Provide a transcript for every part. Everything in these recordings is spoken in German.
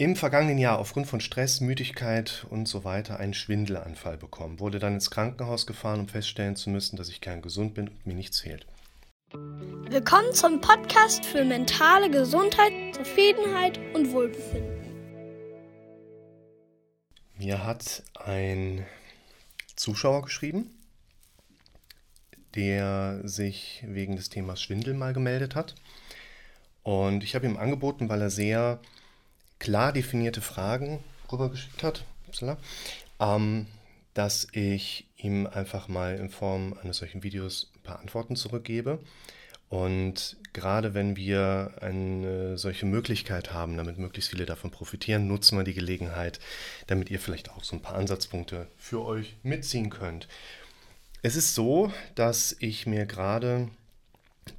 im vergangenen Jahr aufgrund von Stress, Müdigkeit und so weiter einen Schwindelanfall bekommen, wurde dann ins Krankenhaus gefahren, um feststellen zu müssen, dass ich kerngesund bin und mir nichts fehlt. Willkommen zum Podcast für mentale Gesundheit, Zufriedenheit und Wohlbefinden. Mir hat ein Zuschauer geschrieben, der sich wegen des Themas Schwindel mal gemeldet hat. Und ich habe ihm angeboten, weil er sehr klar definierte Fragen rübergeschickt hat, ähm, dass ich ihm einfach mal in Form eines solchen Videos ein paar Antworten zurückgebe. Und gerade wenn wir eine solche Möglichkeit haben, damit möglichst viele davon profitieren, nutzen wir die Gelegenheit, damit ihr vielleicht auch so ein paar Ansatzpunkte für euch mitziehen könnt. Es ist so, dass ich mir gerade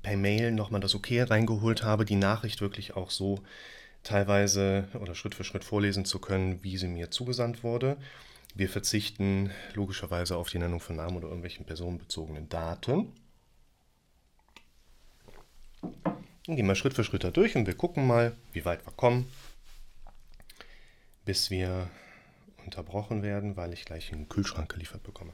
per Mail nochmal das Okay reingeholt habe, die Nachricht wirklich auch so teilweise oder Schritt für Schritt vorlesen zu können, wie sie mir zugesandt wurde. Wir verzichten logischerweise auf die Nennung von Namen oder irgendwelchen personenbezogenen Daten. Dann gehen wir Schritt für Schritt da durch und wir gucken mal, wie weit wir kommen, bis wir unterbrochen werden, weil ich gleich einen Kühlschrank geliefert bekomme.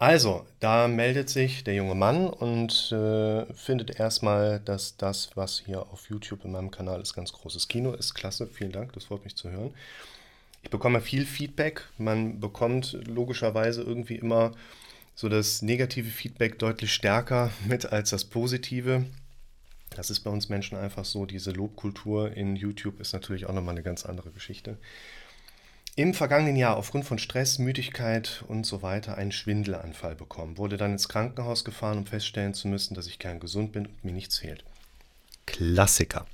Also, da meldet sich der junge Mann und äh, findet erstmal, dass das, was hier auf YouTube in meinem Kanal ist, ganz großes Kino ist. Klasse, vielen Dank, das freut mich zu hören. Ich bekomme viel Feedback. Man bekommt logischerweise irgendwie immer so das negative Feedback deutlich stärker mit als das positive. Das ist bei uns Menschen einfach so. Diese Lobkultur in YouTube ist natürlich auch nochmal eine ganz andere Geschichte im vergangenen Jahr aufgrund von Stress, Müdigkeit und so weiter einen Schwindelanfall bekommen, wurde dann ins Krankenhaus gefahren, um feststellen zu müssen, dass ich kerngesund bin und mir nichts fehlt. Klassiker.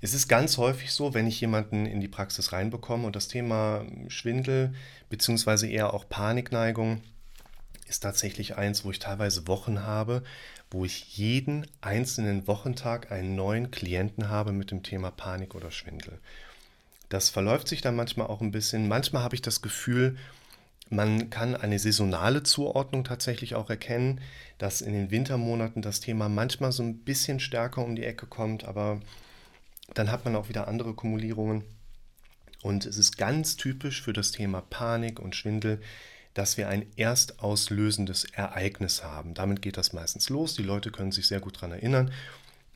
Es ist ganz häufig so, wenn ich jemanden in die Praxis reinbekomme und das Thema Schwindel bzw. eher auch Panikneigung ist tatsächlich eins, wo ich teilweise Wochen habe, wo ich jeden einzelnen Wochentag einen neuen Klienten habe mit dem Thema Panik oder Schwindel. Das verläuft sich dann manchmal auch ein bisschen. Manchmal habe ich das Gefühl, man kann eine saisonale Zuordnung tatsächlich auch erkennen, dass in den Wintermonaten das Thema manchmal so ein bisschen stärker um die Ecke kommt, aber dann hat man auch wieder andere Kumulierungen. Und es ist ganz typisch für das Thema Panik und Schwindel, dass wir ein erstauslösendes Ereignis haben. Damit geht das meistens los. Die Leute können sich sehr gut daran erinnern.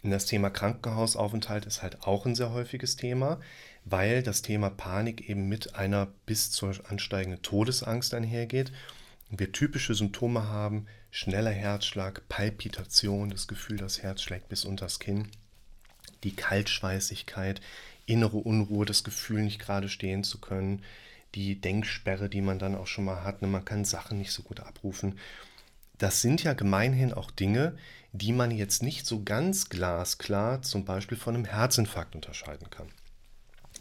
Und das Thema Krankenhausaufenthalt ist halt auch ein sehr häufiges Thema weil das Thema Panik eben mit einer bis zur ansteigenden Todesangst einhergeht. Und wir typische Symptome haben, schneller Herzschlag, Palpitation, das Gefühl, das Herz schlägt bis unters Kinn, die Kaltschweißigkeit, innere Unruhe, das Gefühl, nicht gerade stehen zu können, die Denksperre, die man dann auch schon mal hat, ne, man kann Sachen nicht so gut abrufen. Das sind ja gemeinhin auch Dinge, die man jetzt nicht so ganz glasklar zum Beispiel von einem Herzinfarkt unterscheiden kann.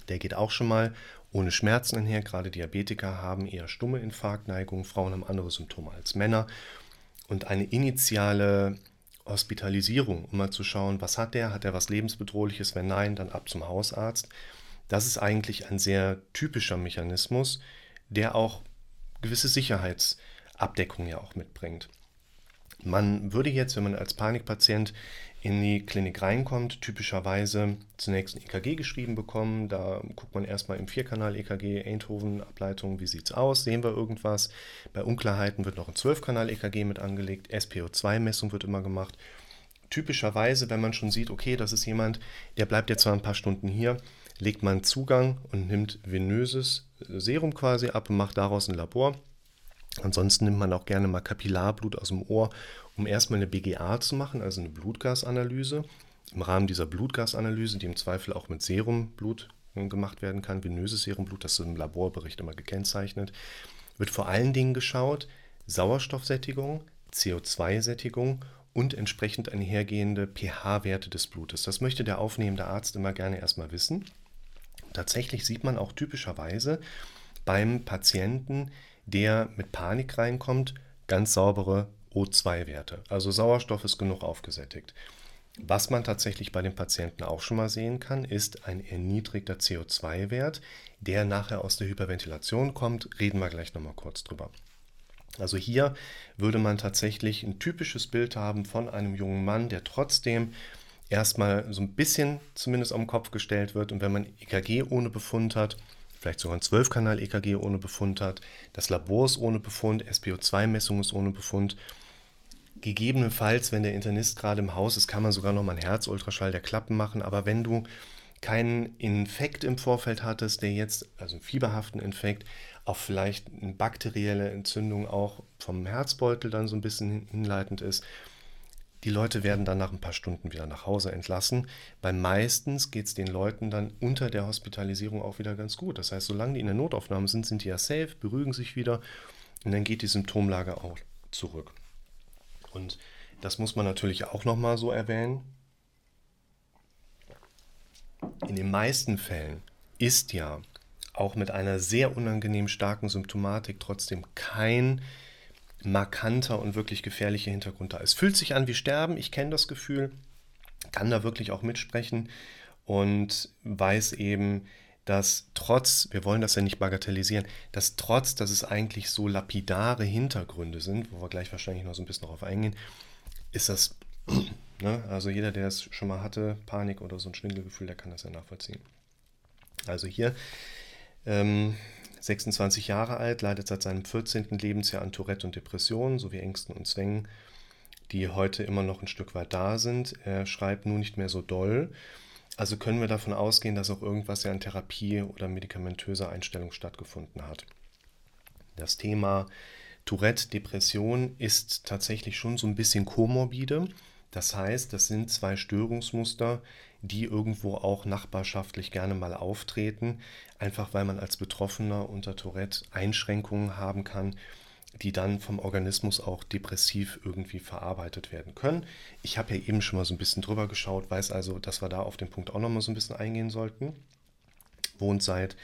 Der geht auch schon mal ohne Schmerzen einher. Gerade Diabetiker haben eher stumme Infarktneigung. Frauen haben andere Symptome als Männer. Und eine initiale Hospitalisierung, um mal zu schauen, was hat der? Hat er was lebensbedrohliches? Wenn nein, dann ab zum Hausarzt. Das ist eigentlich ein sehr typischer Mechanismus, der auch gewisse Sicherheitsabdeckung ja auch mitbringt. Man würde jetzt, wenn man als Panikpatient in die Klinik reinkommt, typischerweise zunächst ein EKG geschrieben bekommen. Da guckt man erstmal im Vierkanal-EKG, Eindhoven-Ableitung, wie sieht es aus, sehen wir irgendwas. Bei Unklarheiten wird noch ein Zwölfkanal-EKG mit angelegt, SPO2-Messung wird immer gemacht. Typischerweise, wenn man schon sieht, okay, das ist jemand, der bleibt jetzt zwar ein paar Stunden hier, legt man Zugang und nimmt venöses Serum quasi ab und macht daraus ein Labor. Ansonsten nimmt man auch gerne mal Kapillarblut aus dem Ohr um erstmal eine BGA zu machen, also eine Blutgasanalyse. Im Rahmen dieser Blutgasanalyse, die im Zweifel auch mit Serumblut äh, gemacht werden kann, venöses Serumblut, das ist im Laborbericht immer gekennzeichnet, wird vor allen Dingen geschaut, Sauerstoffsättigung, CO2-Sättigung und entsprechend einhergehende pH-Werte des Blutes. Das möchte der aufnehmende Arzt immer gerne erstmal wissen. Tatsächlich sieht man auch typischerweise beim Patienten, der mit Panik reinkommt, ganz saubere O2-Werte. Also Sauerstoff ist genug aufgesättigt. Was man tatsächlich bei den Patienten auch schon mal sehen kann, ist ein erniedrigter CO2-Wert, der nachher aus der Hyperventilation kommt. Reden wir gleich nochmal kurz drüber. Also hier würde man tatsächlich ein typisches Bild haben von einem jungen Mann, der trotzdem erstmal so ein bisschen zumindest den Kopf gestellt wird. Und wenn man EKG ohne Befund hat, vielleicht sogar ein 12-Kanal-EKG ohne Befund hat, das Labor ist ohne Befund, SPO2-Messung ist ohne Befund, gegebenenfalls, wenn der Internist gerade im Haus ist, kann man sogar noch mal einen Herzultraschall der Klappen machen. Aber wenn du keinen Infekt im Vorfeld hattest, der jetzt, also einen fieberhaften Infekt, auch vielleicht eine bakterielle Entzündung auch vom Herzbeutel dann so ein bisschen hinleitend ist, die Leute werden dann nach ein paar Stunden wieder nach Hause entlassen, weil meistens geht es den Leuten dann unter der Hospitalisierung auch wieder ganz gut. Das heißt, solange die in der Notaufnahme sind, sind die ja safe, beruhigen sich wieder und dann geht die Symptomlage auch zurück. Und das muss man natürlich auch nochmal so erwähnen. In den meisten Fällen ist ja auch mit einer sehr unangenehm starken Symptomatik trotzdem kein markanter und wirklich gefährlicher Hintergrund da. Es fühlt sich an wie Sterben, ich kenne das Gefühl, kann da wirklich auch mitsprechen und weiß eben, dass trotz, wir wollen das ja nicht bagatellisieren, dass trotz, dass es eigentlich so lapidare Hintergründe sind, wo wir gleich wahrscheinlich noch so ein bisschen darauf eingehen, ist das, ne, also jeder, der es schon mal hatte, Panik oder so ein Schwindelgefühl, der kann das ja nachvollziehen. Also hier ähm, 26 Jahre alt, leidet seit seinem 14. Lebensjahr an Tourette und Depressionen sowie Ängsten und Zwängen, die heute immer noch ein Stück weit da sind. Er schreibt nun nicht mehr so doll. Also können wir davon ausgehen, dass auch irgendwas ja an Therapie oder medikamentöser Einstellung stattgefunden hat. Das Thema Tourette, Depression ist tatsächlich schon so ein bisschen komorbide. Das heißt, das sind zwei Störungsmuster, die irgendwo auch nachbarschaftlich gerne mal auftreten, einfach weil man als Betroffener unter Tourette Einschränkungen haben kann, die dann vom Organismus auch depressiv irgendwie verarbeitet werden können. Ich habe ja eben schon mal so ein bisschen drüber geschaut, weiß also, dass wir da auf den Punkt auch noch mal so ein bisschen eingehen sollten. Wohnt seit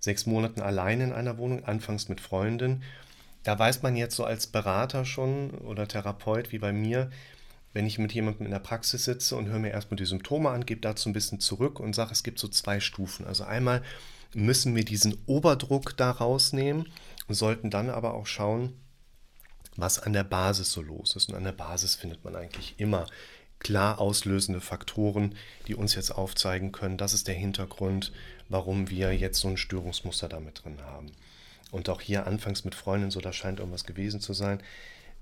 sechs Monaten allein in einer Wohnung, anfangs mit Freundin. Da weiß man jetzt so als Berater schon oder Therapeut wie bei mir, wenn ich mit jemandem in der Praxis sitze und höre mir erstmal die Symptome an, gebe dazu ein bisschen zurück und sage, es gibt so zwei Stufen. Also einmal müssen wir diesen Oberdruck da rausnehmen und sollten dann aber auch schauen, was an der Basis so los ist. Und an der Basis findet man eigentlich immer klar auslösende Faktoren, die uns jetzt aufzeigen können, das ist der Hintergrund, warum wir jetzt so ein Störungsmuster damit drin haben. Und auch hier anfangs mit Freunden, so da scheint irgendwas gewesen zu sein.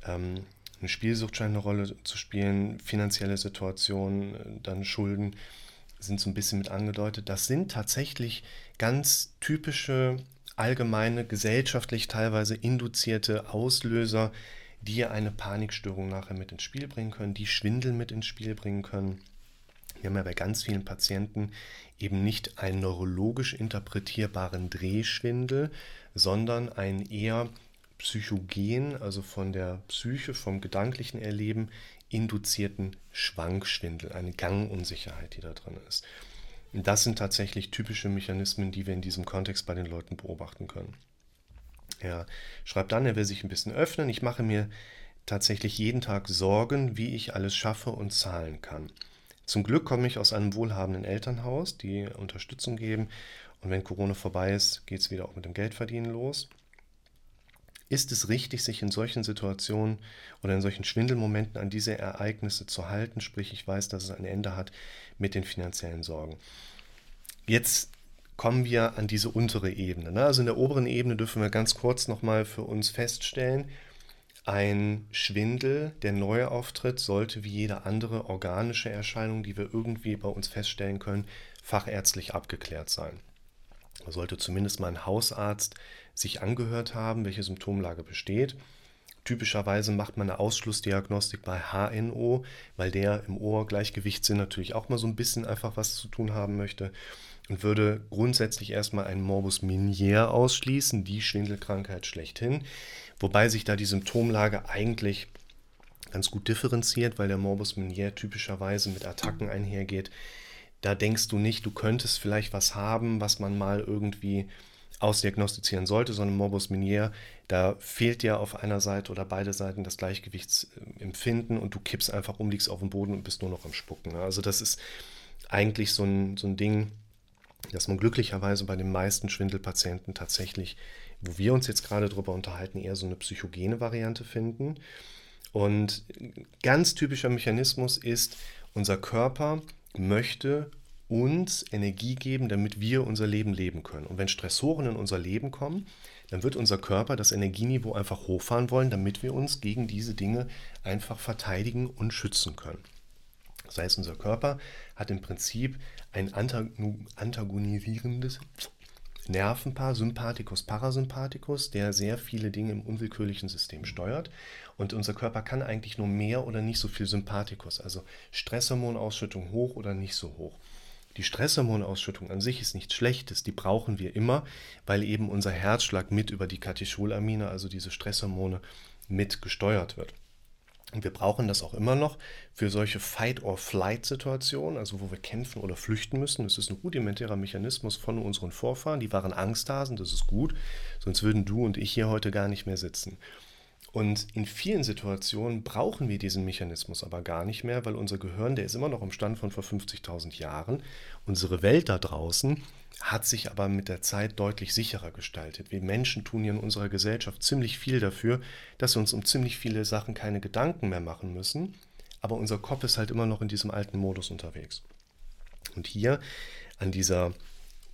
Ähm, eine Spielsucht scheint eine Rolle zu spielen, finanzielle Situation, dann Schulden sind so ein bisschen mit angedeutet. Das sind tatsächlich ganz typische, allgemeine, gesellschaftlich teilweise induzierte Auslöser, die eine Panikstörung nachher mit ins Spiel bringen können, die Schwindel mit ins Spiel bringen können. Wir haben ja bei ganz vielen Patienten eben nicht einen neurologisch interpretierbaren Drehschwindel, sondern einen eher psychogen, also von der Psyche, vom gedanklichen Erleben induzierten Schwankschwindel, eine Gangunsicherheit, die da drin ist. Das sind tatsächlich typische Mechanismen, die wir in diesem Kontext bei den Leuten beobachten können. Er schreibt dann, er will sich ein bisschen öffnen. Ich mache mir tatsächlich jeden Tag Sorgen, wie ich alles schaffe und zahlen kann. Zum Glück komme ich aus einem wohlhabenden Elternhaus, die Unterstützung geben. Und wenn Corona vorbei ist, geht es wieder auch mit dem Geldverdienen los. Ist es richtig, sich in solchen Situationen oder in solchen Schwindelmomenten an diese Ereignisse zu halten? Sprich, ich weiß, dass es ein Ende hat mit den finanziellen Sorgen. Jetzt kommen wir an diese untere Ebene. Ne? Also in der oberen Ebene dürfen wir ganz kurz nochmal für uns feststellen, ein Schwindel, der neu auftritt, sollte wie jede andere organische Erscheinung, die wir irgendwie bei uns feststellen können, fachärztlich abgeklärt sein. Da sollte zumindest mal ein Hausarzt sich angehört haben, welche Symptomlage besteht. Typischerweise macht man eine Ausschlussdiagnostik bei HNO, weil der im Ohrgleichgewichtssinn natürlich auch mal so ein bisschen einfach was zu tun haben möchte und würde grundsätzlich erstmal einen Morbus Minier ausschließen, die Schwindelkrankheit schlechthin, wobei sich da die Symptomlage eigentlich ganz gut differenziert, weil der Morbus Minier typischerweise mit Attacken einhergeht. Da denkst du nicht, du könntest vielleicht was haben, was man mal irgendwie ausdiagnostizieren sollte, sondern Morbus Minier, da fehlt dir auf einer Seite oder beide Seiten das Gleichgewichtsempfinden und du kippst einfach um, liegst auf dem Boden und bist nur noch am Spucken. Ne? Also das ist eigentlich so ein, so ein Ding, dass man glücklicherweise bei den meisten Schwindelpatienten tatsächlich, wo wir uns jetzt gerade darüber unterhalten, eher so eine psychogene Variante finden. Und ganz typischer Mechanismus ist, Unser Körper möchte uns Energie geben, damit wir unser Leben leben können. Und wenn Stressoren in unser Leben kommen, dann wird unser Körper das Energieniveau einfach hochfahren wollen, damit wir uns gegen diese Dinge einfach verteidigen und schützen können. Das heißt, unser Körper hat im Prinzip ein antagonisierendes Nervenpaar, Sympathikus, Parasympathikus, der sehr viele Dinge im unwillkürlichen System steuert. Und unser Körper kann eigentlich nur mehr oder nicht so viel Sympathikus, also Stresshormonausschüttung hoch oder nicht so hoch. Die Stresshormonausschüttung an sich ist nichts Schlechtes, die brauchen wir immer, weil eben unser Herzschlag mit über die Katecholamine, also diese Stresshormone, mit gesteuert wird. Und wir brauchen das auch immer noch für solche Fight-or-Flight-Situationen, also wo wir kämpfen oder flüchten müssen. Das ist ein rudimentärer Mechanismus von unseren Vorfahren. Die waren Angsthasen, das ist gut, sonst würden du und ich hier heute gar nicht mehr sitzen. Und in vielen Situationen brauchen wir diesen Mechanismus aber gar nicht mehr, weil unser Gehirn, der ist immer noch im Stand von vor 50.000 Jahren. Unsere Welt da draußen hat sich aber mit der Zeit deutlich sicherer gestaltet. Wir Menschen tun hier in unserer Gesellschaft ziemlich viel dafür, dass wir uns um ziemlich viele Sachen keine Gedanken mehr machen müssen. Aber unser Kopf ist halt immer noch in diesem alten Modus unterwegs. Und hier an dieser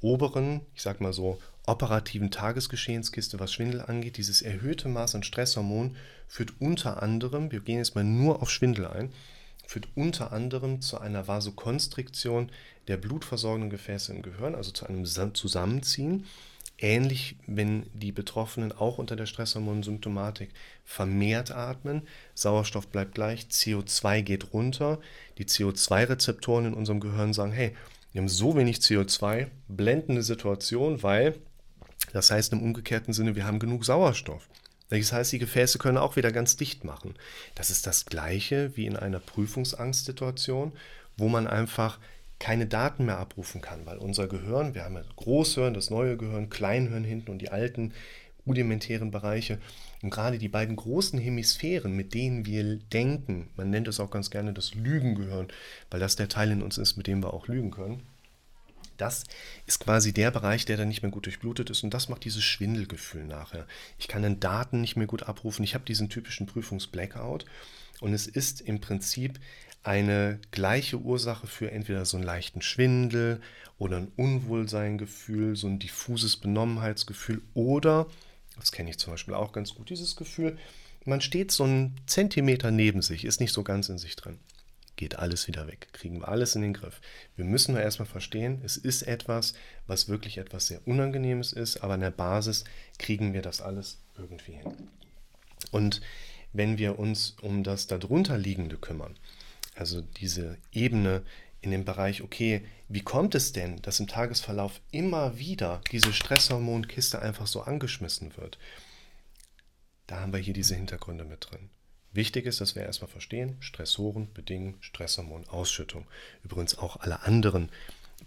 oberen, ich sag mal so, operativen Tagesgeschehenskiste, was Schwindel angeht, dieses erhöhte Maß an Stresshormon führt unter anderem, wir gehen jetzt mal nur auf Schwindel ein, führt unter anderem zu einer Vasokonstriktion der blutversorgenden Gefäße im Gehirn, also zu einem Zusammenziehen. Ähnlich, wenn die Betroffenen auch unter der Stresshormonsymptomatik vermehrt atmen, Sauerstoff bleibt gleich, CO2 geht runter, die CO2-Rezeptoren in unserem Gehirn sagen, hey, wir haben so wenig CO2, blendende Situation, weil das heißt im umgekehrten Sinne, wir haben genug Sauerstoff. Das heißt, die Gefäße können auch wieder ganz dicht machen. Das ist das gleiche wie in einer Prüfungsangstsituation, wo man einfach keine Daten mehr abrufen kann, weil unser Gehirn, wir haben ja Großhirn, das neue Gehirn, Kleinhirn hinten und die alten rudimentären Bereiche. Und gerade die beiden großen Hemisphären, mit denen wir denken, man nennt es auch ganz gerne das Lügengehirn, weil das der Teil in uns ist, mit dem wir auch lügen können das ist quasi der Bereich, der dann nicht mehr gut durchblutet ist und das macht dieses Schwindelgefühl nachher. Ich kann dann Daten nicht mehr gut abrufen. Ich habe diesen typischen Prüfungs-Blackout und es ist im Prinzip eine gleiche Ursache für entweder so einen leichten Schwindel oder ein Unwohlseingefühl, so ein diffuses Benommenheitsgefühl oder, das kenne ich zum Beispiel auch ganz gut, dieses Gefühl, man steht so einen Zentimeter neben sich, ist nicht so ganz in sich drin geht alles wieder weg. Kriegen wir alles in den Griff. Wir müssen nur erstmal verstehen, es ist etwas, was wirklich etwas sehr Unangenehmes ist, aber an der Basis kriegen wir das alles irgendwie hin. Und wenn wir uns um das darunter liegende kümmern, also diese Ebene in dem Bereich, okay, wie kommt es denn, dass im Tagesverlauf immer wieder diese Stresshormonkiste einfach so angeschmissen wird? Da haben wir hier diese Hintergründe mit drin. Wichtig ist, dass wir erstmal verstehen, Stressoren bedingen Stresshormonausschüttung. Übrigens auch alle anderen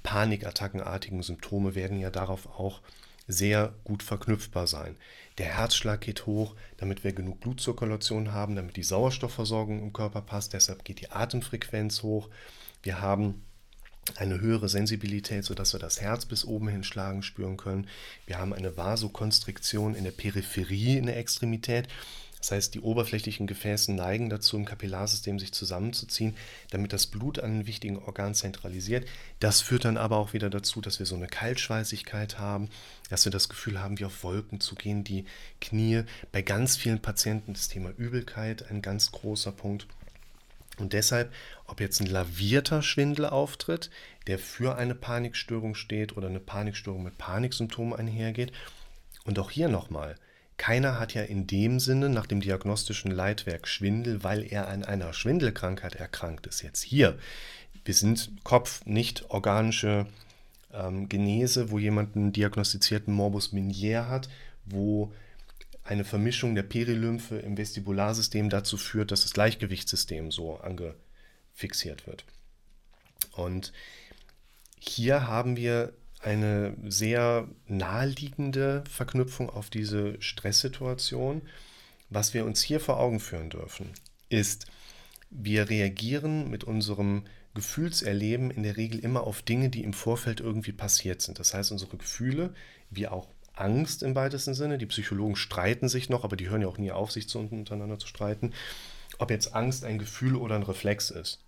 panikattackenartigen Symptome werden ja darauf auch sehr gut verknüpfbar sein. Der Herzschlag geht hoch, damit wir genug Blutzirkulation haben, damit die Sauerstoffversorgung im Körper passt. Deshalb geht die Atemfrequenz hoch. Wir haben eine höhere Sensibilität, sodass wir das Herz bis oben hin schlagen spüren können. Wir haben eine Vasokonstriktion in der Peripherie in der Extremität. Das heißt, die oberflächlichen Gefäße neigen dazu, im Kapillarsystem sich zusammenzuziehen, damit das Blut an den wichtigen Organ zentralisiert. Das führt dann aber auch wieder dazu, dass wir so eine Kaltschweißigkeit haben, dass wir das Gefühl haben, wie auf Wolken zu gehen, die Knie. Bei ganz vielen Patienten das Thema Übelkeit ein ganz großer Punkt. Und deshalb, ob jetzt ein lavierter Schwindel auftritt, der für eine Panikstörung steht oder eine Panikstörung mit Paniksymptomen einhergeht, und auch hier nochmal, keiner hat ja in dem Sinne nach dem diagnostischen Leitwerk Schwindel, weil er an einer Schwindelkrankheit erkrankt ist. Jetzt hier, wir sind Kopf, nicht organische ähm, Genese, wo jemand einen diagnostizierten Morbus Minier hat, wo eine Vermischung der Perilymphe im Vestibularsystem dazu führt, dass das Gleichgewichtssystem so angefixiert wird. Und hier haben wir eine sehr naheliegende Verknüpfung auf diese Stresssituation. Was wir uns hier vor Augen führen dürfen, ist, wir reagieren mit unserem Gefühlserleben in der Regel immer auf Dinge, die im Vorfeld irgendwie passiert sind. Das heißt, unsere Gefühle, wie auch Angst im weitesten Sinne, die Psychologen streiten sich noch, aber die hören ja auch nie auf, sich zu untereinander zu streiten, ob jetzt Angst ein Gefühl oder ein Reflex ist.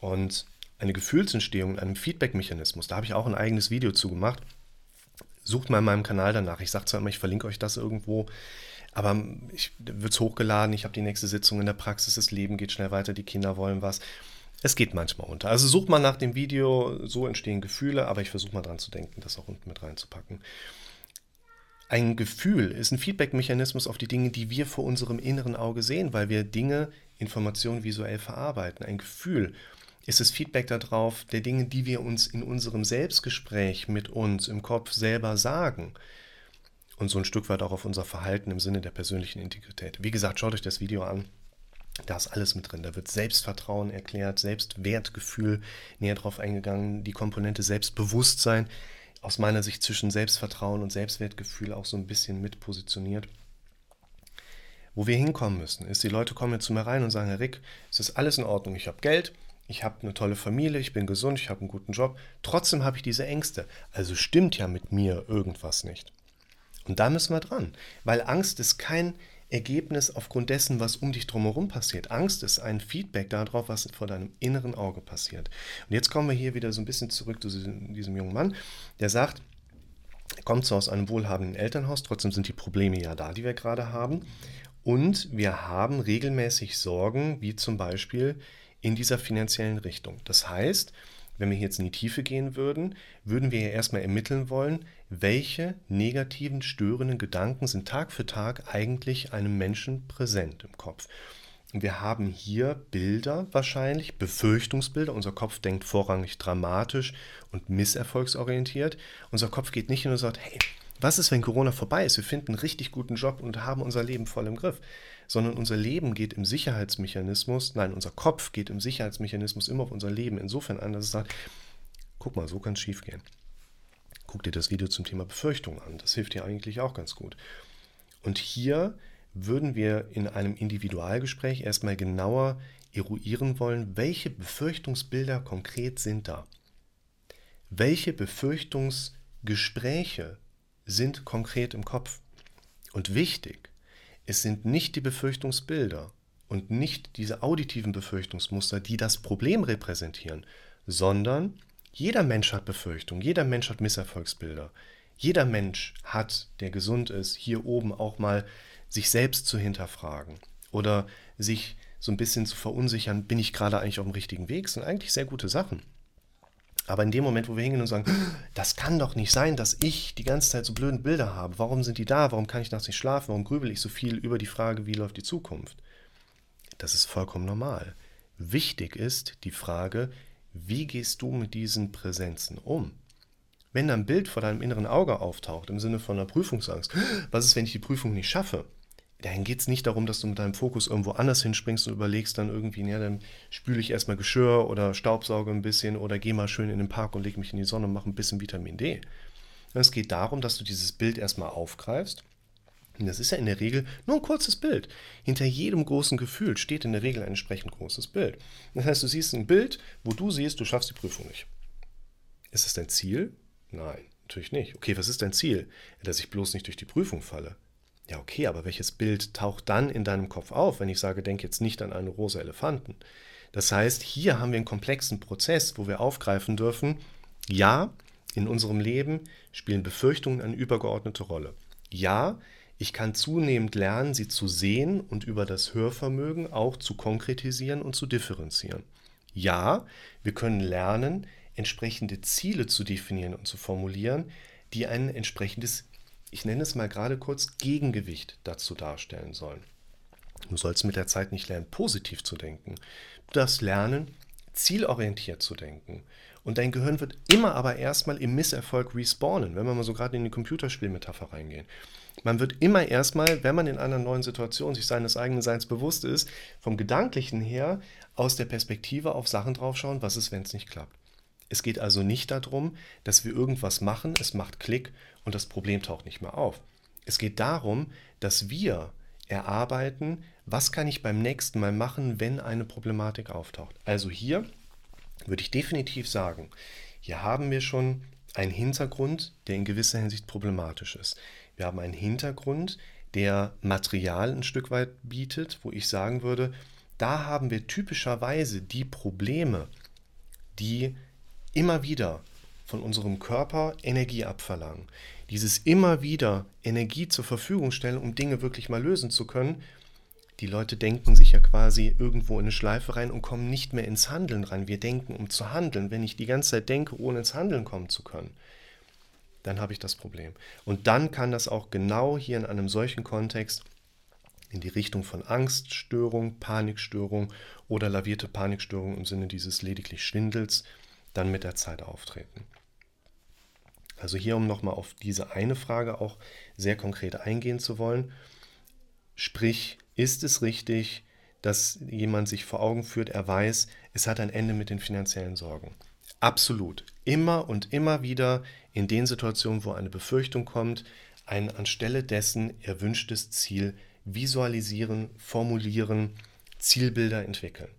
Und eine Gefühlsentstehung in einem Feedback-Mechanismus, da habe ich auch ein eigenes Video zu gemacht. Sucht mal in meinem Kanal danach. Ich sage zwar immer, ich verlinke euch das irgendwo, aber wird es hochgeladen. Ich habe die nächste Sitzung in der Praxis. Das Leben geht schnell weiter. Die Kinder wollen was. Es geht manchmal unter. Also sucht mal nach dem Video. So entstehen Gefühle, aber ich versuche mal dran zu denken, das auch unten mit reinzupacken. Ein Gefühl ist ein Feedback-Mechanismus auf die Dinge, die wir vor unserem inneren Auge sehen, weil wir Dinge, Informationen visuell verarbeiten. Ein Gefühl ist das Feedback darauf der Dinge, die wir uns in unserem Selbstgespräch mit uns im Kopf selber sagen. Und so ein Stück weit auch auf unser Verhalten im Sinne der persönlichen Integrität. Wie gesagt, schaut euch das Video an. Da ist alles mit drin. Da wird Selbstvertrauen erklärt, Selbstwertgefühl näher drauf eingegangen, die Komponente Selbstbewusstsein aus meiner Sicht zwischen Selbstvertrauen und Selbstwertgefühl auch so ein bisschen mit positioniert. Wo wir hinkommen müssen, ist, die Leute kommen jetzt zu mir rein und sagen, Herr Rick, es ist alles in Ordnung, ich habe Geld, ich habe eine tolle Familie, ich bin gesund, ich habe einen guten Job, trotzdem habe ich diese Ängste. Also stimmt ja mit mir irgendwas nicht. Und da müssen wir dran, weil Angst ist kein Ergebnis aufgrund dessen, was um dich drumherum passiert. Angst ist ein Feedback darauf, was vor deinem inneren Auge passiert. Und jetzt kommen wir hier wieder so ein bisschen zurück zu diesem jungen Mann, der sagt, er kommt zwar aus einem wohlhabenden Elternhaus, trotzdem sind die Probleme ja da, die wir gerade haben. Und wir haben regelmäßig Sorgen, wie zum Beispiel in dieser finanziellen Richtung. Das heißt, wenn wir jetzt in die Tiefe gehen würden, würden wir ja erstmal ermitteln wollen, welche negativen, störenden Gedanken sind Tag für Tag eigentlich einem Menschen präsent im Kopf. Und wir haben hier Bilder wahrscheinlich, Befürchtungsbilder. Unser Kopf denkt vorrangig dramatisch und misserfolgsorientiert. Unser Kopf geht nicht hin und sagt, hey, was ist, wenn Corona vorbei ist? Wir finden einen richtig guten Job und haben unser Leben voll im Griff. Sondern unser Leben geht im Sicherheitsmechanismus, nein, unser Kopf geht im Sicherheitsmechanismus immer auf unser Leben insofern an, dass es sagt, guck mal, so kann es schief gehen. Guck dir das Video zum Thema Befürchtung an. Das hilft dir eigentlich auch ganz gut. Und hier würden wir in einem Individualgespräch erstmal genauer eruieren wollen, welche Befürchtungsbilder konkret sind da. Welche Befürchtungsgespräche sind konkret im Kopf. Und wichtig, es sind nicht die Befürchtungsbilder und nicht diese auditiven Befürchtungsmuster, die das Problem repräsentieren, sondern jeder Mensch hat Befürchtungen, jeder Mensch hat Misserfolgsbilder. Jeder Mensch hat, der gesund ist, hier oben auch mal sich selbst zu hinterfragen oder sich so ein bisschen zu verunsichern, bin ich gerade eigentlich auf dem richtigen Weg, das sind eigentlich sehr gute Sachen. Aber in dem Moment, wo wir hingehen und sagen, das kann doch nicht sein, dass ich die ganze Zeit so blöden Bilder habe. Warum sind die da? Warum kann ich nachts nicht schlafen? Warum grübel ich so viel über die Frage, wie läuft die Zukunft? Das ist vollkommen normal. Wichtig ist die Frage, wie gehst du mit diesen Präsenzen um? Wenn ein Bild vor deinem inneren Auge auftaucht, im Sinne von einer Prüfungsangst, was ist, wenn ich die Prüfung nicht schaffe? Dann geht es nicht darum, dass du mit deinem Fokus irgendwo anders hinspringst und überlegst dann irgendwie, ja, dann spüle ich erstmal Geschirr oder staubsauge ein bisschen oder gehe mal schön in den Park und lege mich in die Sonne und mache ein bisschen Vitamin D. Es geht darum, dass du dieses Bild erstmal aufgreifst und das ist ja in der Regel nur ein kurzes Bild. Hinter jedem großen Gefühl steht in der Regel ein entsprechend großes Bild. Das heißt, du siehst ein Bild, wo du siehst, du schaffst die Prüfung nicht. Ist das dein Ziel? Nein, natürlich nicht. Okay, was ist dein Ziel? Dass ich bloß nicht durch die Prüfung falle. Ja, okay, aber welches Bild taucht dann in deinem Kopf auf, wenn ich sage, denk jetzt nicht an einen rosa Elefanten? Das heißt, hier haben wir einen komplexen Prozess, wo wir aufgreifen dürfen, ja, in unserem Leben spielen Befürchtungen eine übergeordnete Rolle. Ja, ich kann zunehmend lernen, sie zu sehen und über das Hörvermögen auch zu konkretisieren und zu differenzieren. Ja, wir können lernen, entsprechende Ziele zu definieren und zu formulieren, die ein entsprechendes, ich nenne es mal gerade kurz, Gegengewicht dazu darstellen sollen. Du sollst mit der Zeit nicht lernen, positiv zu denken. Du darfst lernen, zielorientiert zu denken. Und dein Gehirn wird immer aber erstmal im Misserfolg respawnen, wenn wir mal so gerade in die Computerspielmetapher reingehen. Man wird immer erstmal, wenn man in einer neuen Situation sich seines eigenen Seins bewusst ist, vom Gedanklichen her aus der Perspektive auf Sachen draufschauen, was ist, wenn es nicht klappt. Es geht also nicht darum, dass wir irgendwas machen, es macht Klick und das Problem taucht nicht mehr auf. Es geht darum, dass wir erarbeiten, was kann ich beim nächsten Mal machen, wenn eine Problematik auftaucht. Also hier würde ich definitiv sagen, hier haben wir schon einen Hintergrund, der in gewisser Hinsicht problematisch ist. Wir haben einen Hintergrund, der Material ein Stück weit bietet, wo ich sagen würde, da haben wir typischerweise die Probleme, die immer wieder von unserem Körper Energie abverlangen. Dieses immer wieder Energie zur Verfügung stellen, um Dinge wirklich mal lösen zu können. Die Leute denken sich ja quasi irgendwo in eine Schleife rein und kommen nicht mehr ins Handeln rein. Wir denken, um zu handeln. Wenn ich die ganze Zeit denke, ohne ins Handeln kommen zu können, dann habe ich das Problem. Und dann kann das auch genau hier in einem solchen Kontext in die Richtung von Angststörung, Panikstörung oder lavierte Panikstörung im Sinne dieses lediglich Schwindels dann mit der Zeit auftreten. Also hier, um nochmal auf diese eine Frage auch sehr konkret eingehen zu wollen. Sprich, ist es richtig, dass jemand sich vor Augen führt, er weiß, es hat ein Ende mit den finanziellen Sorgen? Absolut. Immer und immer wieder in den Situationen, wo eine Befürchtung kommt, ein anstelle dessen erwünschtes Ziel visualisieren, formulieren, Zielbilder entwickeln.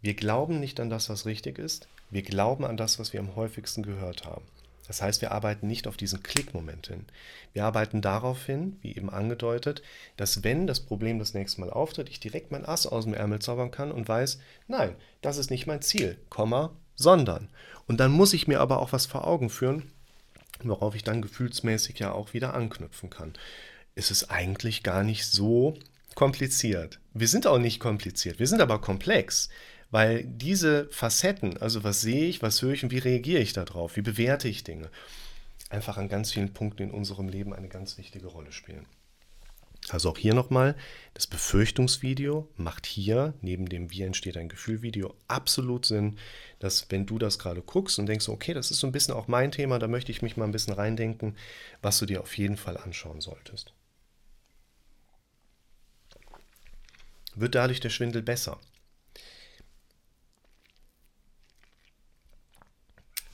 Wir glauben nicht an das, was richtig ist. Wir glauben an das, was wir am häufigsten gehört haben. Das heißt, wir arbeiten nicht auf diesen Klickmoment hin. Wir arbeiten darauf hin, wie eben angedeutet, dass wenn das Problem das nächste Mal auftritt, ich direkt mein Ass aus dem Ärmel zaubern kann und weiß, nein, das ist nicht mein Ziel, Komma, sondern. Und dann muss ich mir aber auch was vor Augen führen, worauf ich dann gefühlsmäßig ja auch wieder anknüpfen kann. Es ist eigentlich gar nicht so kompliziert. Wir sind auch nicht kompliziert, wir sind aber komplex. Weil diese Facetten, also was sehe ich, was höre ich und wie reagiere ich darauf, wie bewerte ich Dinge, einfach an ganz vielen Punkten in unserem Leben eine ganz wichtige Rolle spielen. Also auch hier nochmal, das Befürchtungsvideo macht hier neben dem Wie entsteht ein Gefühl-Video absolut Sinn, dass wenn du das gerade guckst und denkst, okay, das ist so ein bisschen auch mein Thema, da möchte ich mich mal ein bisschen reindenken, was du dir auf jeden Fall anschauen solltest. Wird dadurch der Schwindel besser?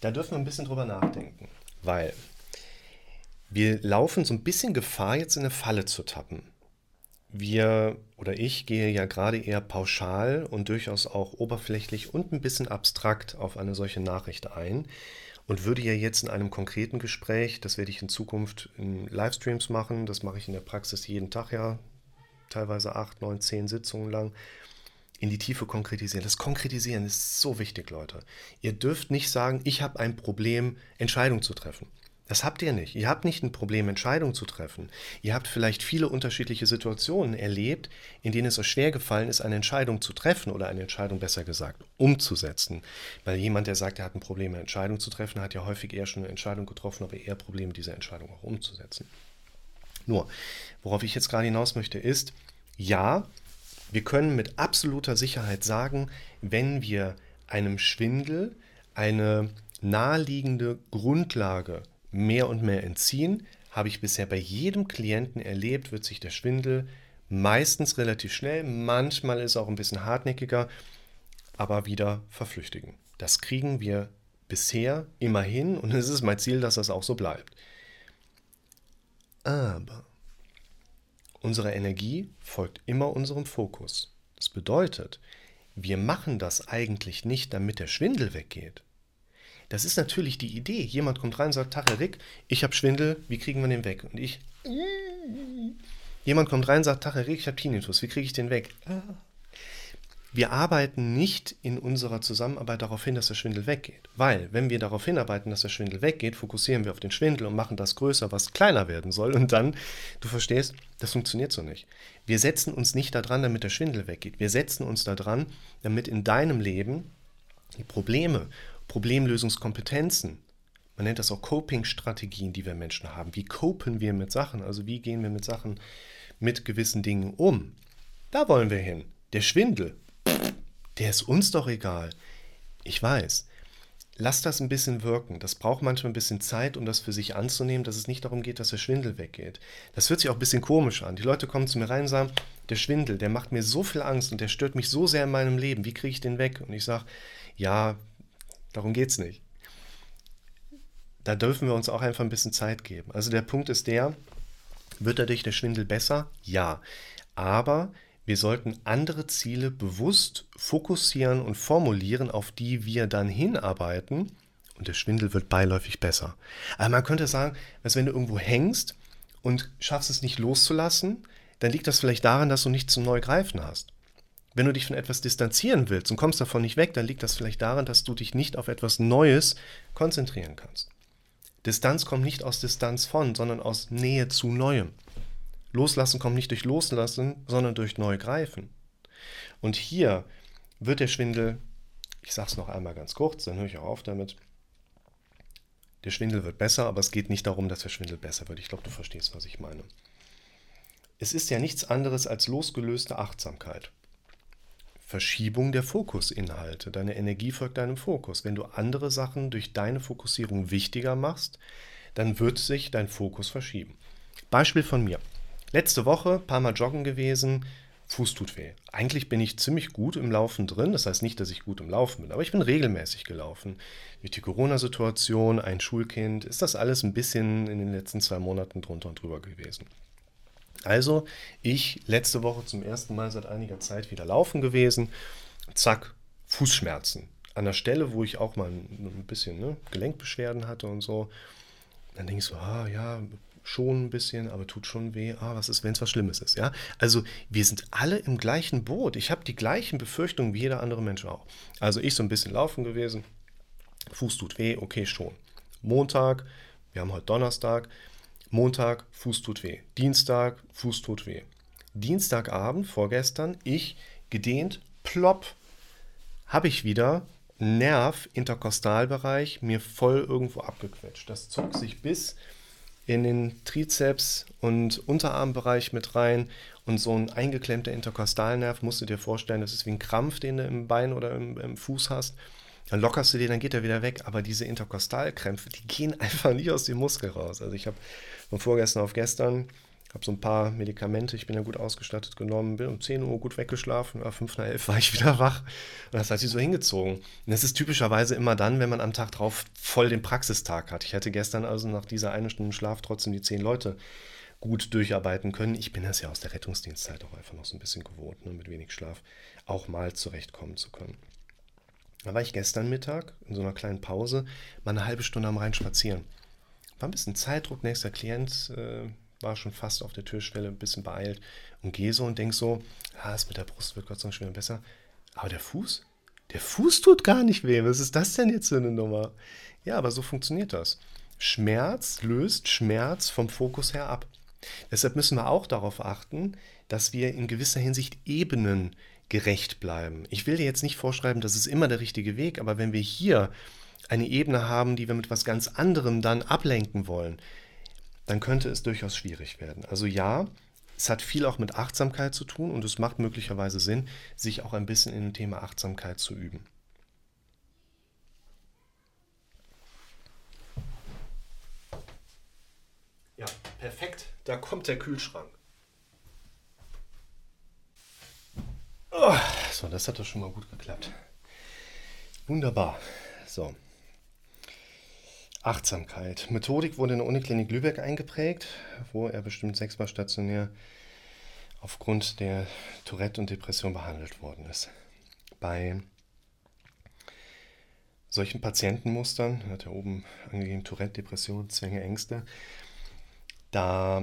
Da dürfen wir ein bisschen drüber nachdenken, weil wir laufen so ein bisschen Gefahr, jetzt in eine Falle zu tappen. Wir oder ich gehe ja gerade eher pauschal und durchaus auch oberflächlich und ein bisschen abstrakt auf eine solche Nachricht ein und würde ja jetzt in einem konkreten Gespräch, das werde ich in Zukunft in Livestreams machen, das mache ich in der Praxis jeden Tag ja, teilweise acht, neun, zehn Sitzungen lang, in die Tiefe konkretisieren. Das Konkretisieren ist so wichtig, Leute. Ihr dürft nicht sagen, ich habe ein Problem, Entscheidungen zu treffen. Das habt ihr nicht. Ihr habt nicht ein Problem, Entscheidungen zu treffen. Ihr habt vielleicht viele unterschiedliche Situationen erlebt, in denen es euch schwer gefallen ist, eine Entscheidung zu treffen oder eine Entscheidung besser gesagt umzusetzen. Weil jemand, der sagt, er hat ein Problem, eine Entscheidung zu treffen, hat ja häufig eher schon eine Entscheidung getroffen, aber eher Probleme, diese Entscheidung auch umzusetzen. Nur, worauf ich jetzt gerade hinaus möchte, ist, ja, wir können mit absoluter Sicherheit sagen, wenn wir einem Schwindel eine naheliegende Grundlage mehr und mehr entziehen, habe ich bisher bei jedem Klienten erlebt, wird sich der Schwindel meistens relativ schnell, manchmal ist er auch ein bisschen hartnäckiger, aber wieder verflüchtigen. Das kriegen wir bisher immer hin und es ist mein Ziel, dass das auch so bleibt. Aber Unsere Energie folgt immer unserem Fokus. Das bedeutet, wir machen das eigentlich nicht, damit der Schwindel weggeht. Das ist natürlich die Idee. Jemand kommt rein und sagt, Tag, Herr Rick, ich habe Schwindel, wie kriegen wir den weg? Und ich, jemand kommt rein und sagt, Tag, Herr Rick, ich habe Tinnitus, wie kriege ich den weg? Wir arbeiten nicht in unserer Zusammenarbeit darauf hin, dass der Schwindel weggeht. Weil, wenn wir darauf hinarbeiten, dass der Schwindel weggeht, fokussieren wir auf den Schwindel und machen das größer, was kleiner werden soll. Und dann, du verstehst, das funktioniert so nicht. Wir setzen uns nicht daran, damit der Schwindel weggeht. Wir setzen uns daran, damit in deinem Leben die Probleme, Problemlösungskompetenzen, man nennt das auch Coping-Strategien, die wir Menschen haben. Wie copen wir mit Sachen? Also wie gehen wir mit Sachen, mit gewissen Dingen um? Da wollen wir hin. Der Schwindel, der ist uns doch egal. Ich weiß. Lass das ein bisschen wirken. Das braucht manchmal ein bisschen Zeit, um das für sich anzunehmen, dass es nicht darum geht, dass der Schwindel weggeht. Das hört sich auch ein bisschen komisch an. Die Leute kommen zu mir rein und sagen, der Schwindel, der macht mir so viel Angst und der stört mich so sehr in meinem Leben. Wie kriege ich den weg? Und ich sage, ja, darum geht es nicht. Da dürfen wir uns auch einfach ein bisschen Zeit geben. Also der Punkt ist der, wird dadurch der Schwindel besser? Ja. Aber wir sollten andere Ziele bewusst fokussieren und formulieren, auf die wir dann hinarbeiten. Und der Schwindel wird beiläufig besser. Aber man könnte sagen, dass wenn du irgendwo hängst und schaffst es nicht loszulassen, dann liegt das vielleicht daran, dass du nichts zum Neugreifen hast. Wenn du dich von etwas distanzieren willst und kommst davon nicht weg, dann liegt das vielleicht daran, dass du dich nicht auf etwas Neues konzentrieren kannst. Distanz kommt nicht aus Distanz von, sondern aus Nähe zu Neuem. Loslassen kommt nicht durch Loslassen, sondern durch Neugreifen. Und hier wird der Schwindel, ich sage es noch einmal ganz kurz, dann höre ich auch auf damit. Der Schwindel wird besser, aber es geht nicht darum, dass der Schwindel besser wird. Ich glaube, du verstehst, was ich meine. Es ist ja nichts anderes als losgelöste Achtsamkeit. Verschiebung der Fokusinhalte. Deine Energie folgt deinem Fokus. Wenn du andere Sachen durch deine Fokussierung wichtiger machst, dann wird sich dein Fokus verschieben. Beispiel von mir. Letzte Woche, paar Mal joggen gewesen, Fuß tut weh. Eigentlich bin ich ziemlich gut im Laufen drin. Das heißt nicht, dass ich gut im Laufen bin, aber ich bin regelmäßig gelaufen. Durch die Corona-Situation, ein Schulkind, ist das alles ein bisschen in den letzten zwei Monaten drunter und drüber gewesen. Also, ich letzte Woche zum ersten Mal seit einiger Zeit wieder laufen gewesen. Zack, Fußschmerzen. An der Stelle, wo ich auch mal ein bisschen ne, Gelenkbeschwerden hatte und so. Dann denke ich so, ah ja, schon ein bisschen, aber tut schon weh. Ah, was ist, wenn es was Schlimmes ist? Ja, also wir sind alle im gleichen Boot. Ich habe die gleichen Befürchtungen wie jeder andere Mensch auch. Also ich so ein bisschen laufen gewesen. Fuß tut weh, okay, schon. Montag, wir haben heute Donnerstag. Montag, Fuß tut weh. Dienstag, Fuß tut weh. Dienstagabend, vorgestern, ich gedehnt, plopp, habe ich wieder Nerv, Interkostalbereich, mir voll irgendwo abgequetscht. Das zog sich bis in den Trizeps und Unterarmbereich mit rein. Und so ein eingeklemmter Interkostalnerv, musst du dir vorstellen, das ist wie ein Krampf, den du im Bein oder im, im Fuß hast. Dann lockerst du den, dann geht er wieder weg. Aber diese Interkostalkrämpfe, die gehen einfach nicht aus dem Muskel raus. Also ich habe von vorgestern auf gestern habe so ein paar Medikamente, ich bin ja gut ausgestattet genommen, bin um 10 Uhr gut weggeschlafen, um 5 nach 11 war ich wieder wach. Und das hat sich so hingezogen. Und das ist typischerweise immer dann, wenn man am Tag drauf voll den Praxistag hat. Ich hätte gestern also nach dieser eine Stunde Schlaf trotzdem die 10 Leute gut durcharbeiten können. Ich bin das ja aus der Rettungsdienstzeit auch einfach noch so ein bisschen gewohnt, ne, mit wenig Schlaf auch mal zurechtkommen zu können. Da war ich gestern Mittag in so einer kleinen Pause mal eine halbe Stunde am Rhein spazieren. War ein bisschen Zeitdruck, nächster Klient, äh, war schon fast auf der Türschwelle, ein bisschen beeilt und gehe so und denke so, ah, es mit der Brust wird Gott sei Dank schon besser. Aber der Fuß? Der Fuß tut gar nicht weh. Was ist das denn jetzt für eine Nummer? Ja, aber so funktioniert das. Schmerz löst Schmerz vom Fokus her ab. Deshalb müssen wir auch darauf achten, dass wir in gewisser Hinsicht Ebenen gerecht bleiben. Ich will dir jetzt nicht vorschreiben, das ist immer der richtige Weg, aber wenn wir hier eine Ebene haben, die wir mit was ganz anderem dann ablenken wollen, dann könnte es durchaus schwierig werden. Also ja, es hat viel auch mit Achtsamkeit zu tun und es macht möglicherweise Sinn, sich auch ein bisschen in dem Thema Achtsamkeit zu üben. Ja, perfekt. Da kommt der Kühlschrank. Oh, so, das hat doch schon mal gut geklappt. Wunderbar. So, Achtsamkeit. Methodik wurde in der Uniklinik Lübeck eingeprägt, wo er bestimmt sechsmal stationär aufgrund der Tourette und Depression behandelt worden ist. Bei solchen Patientenmustern, hat er oben angegeben, Tourette, Depression, Zwänge, Ängste, da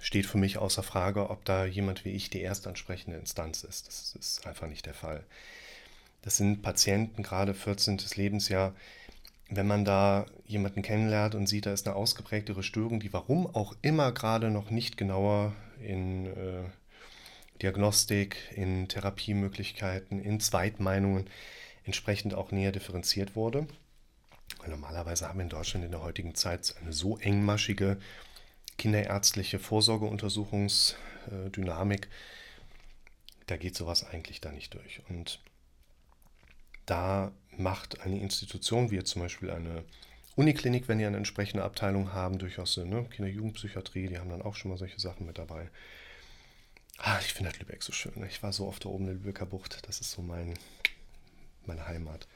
steht für mich außer Frage, ob da jemand wie ich die erste ansprechende Instanz ist. Das ist einfach nicht der Fall. Das sind Patienten, gerade 14. Lebensjahr. Wenn man da jemanden kennenlernt und sieht, da ist eine ausgeprägtere Störung, die warum auch immer gerade noch nicht genauer in äh, Diagnostik, in Therapiemöglichkeiten, in Zweitmeinungen entsprechend auch näher differenziert wurde. Weil normalerweise haben wir in Deutschland in der heutigen Zeit eine so engmaschige kinderärztliche Vorsorgeuntersuchungsdynamik, da geht sowas eigentlich da nicht durch. Und da macht eine Institution, wie jetzt zum Beispiel eine Uniklinik, wenn die eine entsprechende Abteilung haben, durchaus Sinn. Ne? Kinder-Jugendpsychiatrie, die haben dann auch schon mal solche Sachen mit dabei. Ah, ich finde das Lübeck so schön. Ne? Ich war so oft da oben in der Lübecker Bucht. Das ist so mein, meine Heimat.